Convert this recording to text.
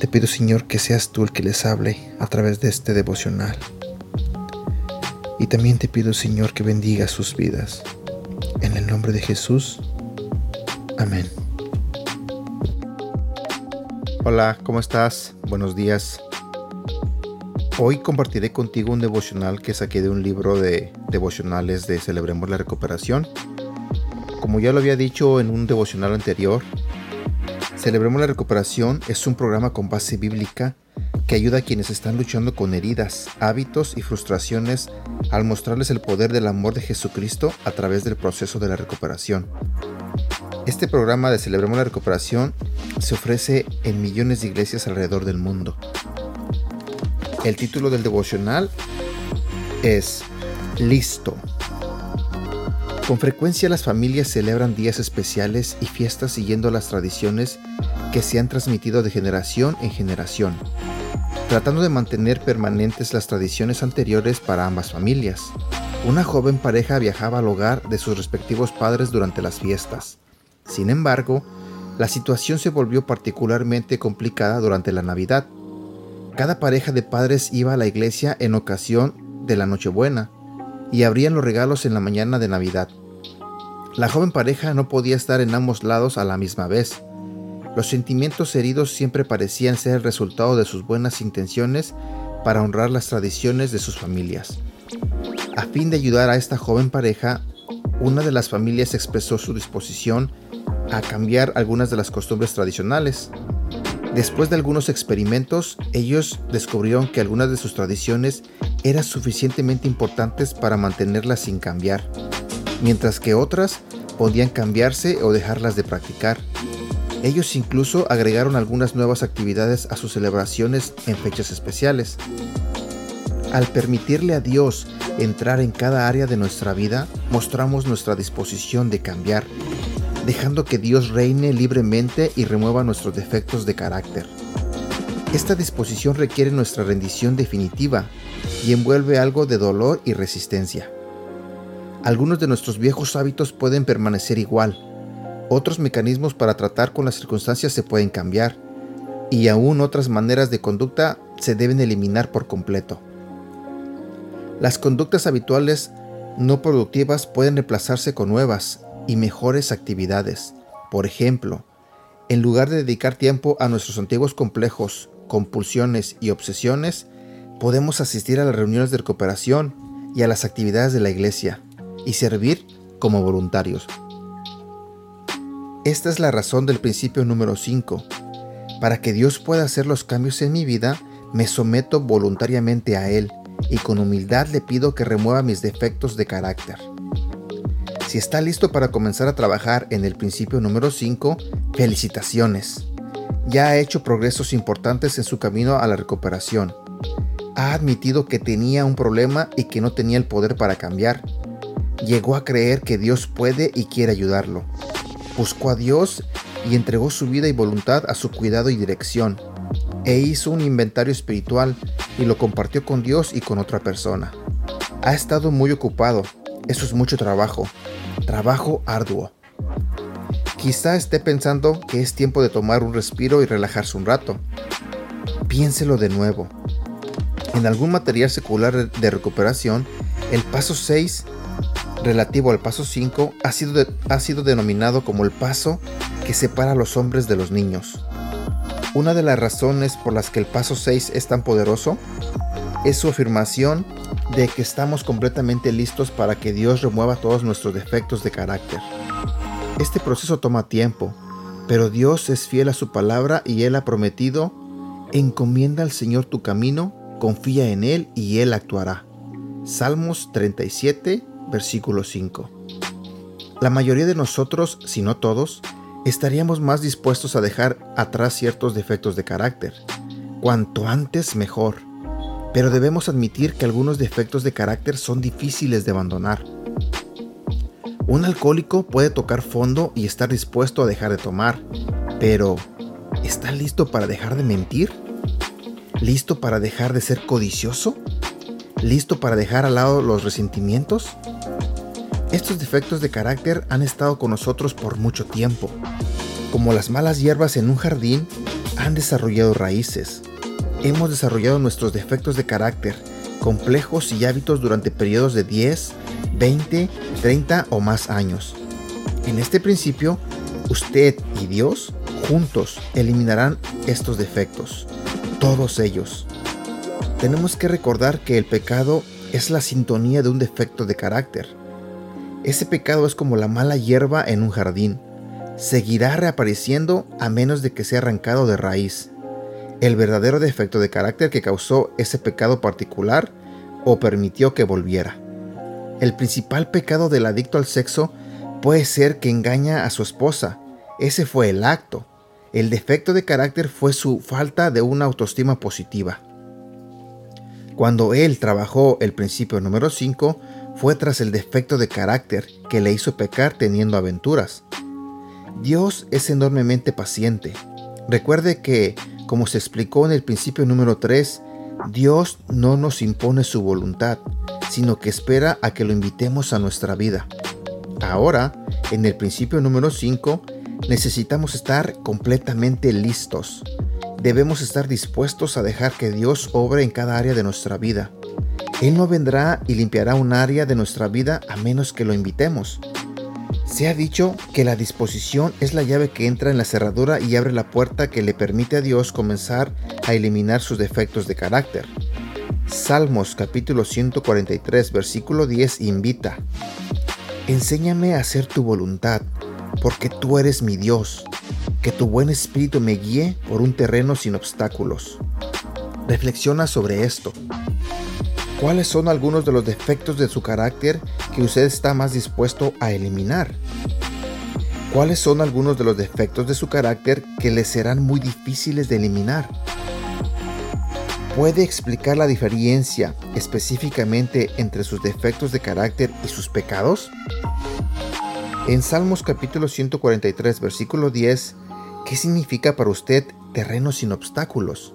Te pido, Señor, que seas tú el que les hable a través de este devocional. Y también te pido, Señor, que bendiga sus vidas. En el nombre de Jesús. Amén. Hola, ¿cómo estás? Buenos días. Hoy compartiré contigo un devocional que saqué de un libro de devocionales de Celebremos la Recuperación. Como ya lo había dicho en un devocional anterior, Celebremos la Recuperación es un programa con base bíblica que ayuda a quienes están luchando con heridas, hábitos y frustraciones al mostrarles el poder del amor de Jesucristo a través del proceso de la recuperación. Este programa de Celebremos la Recuperación se ofrece en millones de iglesias alrededor del mundo. El título del devocional es Listo. Con frecuencia las familias celebran días especiales y fiestas siguiendo las tradiciones que se han transmitido de generación en generación, tratando de mantener permanentes las tradiciones anteriores para ambas familias. Una joven pareja viajaba al hogar de sus respectivos padres durante las fiestas. Sin embargo, la situación se volvió particularmente complicada durante la Navidad. Cada pareja de padres iba a la iglesia en ocasión de la Nochebuena y abrían los regalos en la mañana de Navidad. La joven pareja no podía estar en ambos lados a la misma vez. Los sentimientos heridos siempre parecían ser el resultado de sus buenas intenciones para honrar las tradiciones de sus familias. A fin de ayudar a esta joven pareja, una de las familias expresó su disposición a cambiar algunas de las costumbres tradicionales. Después de algunos experimentos, ellos descubrieron que algunas de sus tradiciones eran suficientemente importantes para mantenerlas sin cambiar, mientras que otras podían cambiarse o dejarlas de practicar. Ellos incluso agregaron algunas nuevas actividades a sus celebraciones en fechas especiales. Al permitirle a Dios entrar en cada área de nuestra vida, mostramos nuestra disposición de cambiar dejando que Dios reine libremente y remueva nuestros defectos de carácter. Esta disposición requiere nuestra rendición definitiva y envuelve algo de dolor y resistencia. Algunos de nuestros viejos hábitos pueden permanecer igual, otros mecanismos para tratar con las circunstancias se pueden cambiar, y aún otras maneras de conducta se deben eliminar por completo. Las conductas habituales no productivas pueden reemplazarse con nuevas y mejores actividades. Por ejemplo, en lugar de dedicar tiempo a nuestros antiguos complejos, compulsiones y obsesiones, podemos asistir a las reuniones de recuperación y a las actividades de la iglesia y servir como voluntarios. Esta es la razón del principio número 5. Para que Dios pueda hacer los cambios en mi vida, me someto voluntariamente a Él y con humildad le pido que remueva mis defectos de carácter. Si está listo para comenzar a trabajar en el principio número 5, felicitaciones. Ya ha hecho progresos importantes en su camino a la recuperación. Ha admitido que tenía un problema y que no tenía el poder para cambiar. Llegó a creer que Dios puede y quiere ayudarlo. Buscó a Dios y entregó su vida y voluntad a su cuidado y dirección. E hizo un inventario espiritual y lo compartió con Dios y con otra persona. Ha estado muy ocupado. Eso es mucho trabajo trabajo arduo. Quizá esté pensando que es tiempo de tomar un respiro y relajarse un rato. Piénselo de nuevo. En algún material secular de recuperación, el paso 6 relativo al paso 5 ha sido, ha sido denominado como el paso que separa a los hombres de los niños. Una de las razones por las que el paso 6 es tan poderoso es su afirmación de que estamos completamente listos para que Dios remueva todos nuestros defectos de carácter. Este proceso toma tiempo, pero Dios es fiel a su palabra y Él ha prometido, encomienda al Señor tu camino, confía en Él y Él actuará. Salmos 37, versículo 5. La mayoría de nosotros, si no todos, estaríamos más dispuestos a dejar atrás ciertos defectos de carácter. Cuanto antes mejor. Pero debemos admitir que algunos defectos de carácter son difíciles de abandonar. Un alcohólico puede tocar fondo y estar dispuesto a dejar de tomar, pero ¿está listo para dejar de mentir? ¿Listo para dejar de ser codicioso? ¿Listo para dejar al lado los resentimientos? Estos defectos de carácter han estado con nosotros por mucho tiempo. Como las malas hierbas en un jardín, han desarrollado raíces. Hemos desarrollado nuestros defectos de carácter, complejos y hábitos durante periodos de 10, 20, 30 o más años. En este principio, usted y Dios juntos eliminarán estos defectos todos ellos. Tenemos que recordar que el pecado es la sintonía de un defecto de carácter. Ese pecado es como la mala hierba en un jardín. Seguirá reapareciendo a menos de que sea arrancado de raíz. El verdadero defecto de carácter que causó ese pecado particular o permitió que volviera. El principal pecado del adicto al sexo puede ser que engaña a su esposa. Ese fue el acto. El defecto de carácter fue su falta de una autoestima positiva. Cuando él trabajó el principio número 5, fue tras el defecto de carácter que le hizo pecar teniendo aventuras. Dios es enormemente paciente. Recuerde que, como se explicó en el principio número 3, Dios no nos impone su voluntad, sino que espera a que lo invitemos a nuestra vida. Ahora, en el principio número 5, necesitamos estar completamente listos. Debemos estar dispuestos a dejar que Dios obre en cada área de nuestra vida. Él no vendrá y limpiará un área de nuestra vida a menos que lo invitemos. Se ha dicho que la disposición es la llave que entra en la cerradura y abre la puerta que le permite a Dios comenzar a eliminar sus defectos de carácter. Salmos capítulo 143 versículo 10 invita, Enséñame a hacer tu voluntad, porque tú eres mi Dios, que tu buen espíritu me guíe por un terreno sin obstáculos. Reflexiona sobre esto. ¿Cuáles son algunos de los defectos de su carácter que usted está más dispuesto a eliminar? ¿Cuáles son algunos de los defectos de su carácter que le serán muy difíciles de eliminar? ¿Puede explicar la diferencia específicamente entre sus defectos de carácter y sus pecados? En Salmos capítulo 143, versículo 10, ¿qué significa para usted terreno sin obstáculos?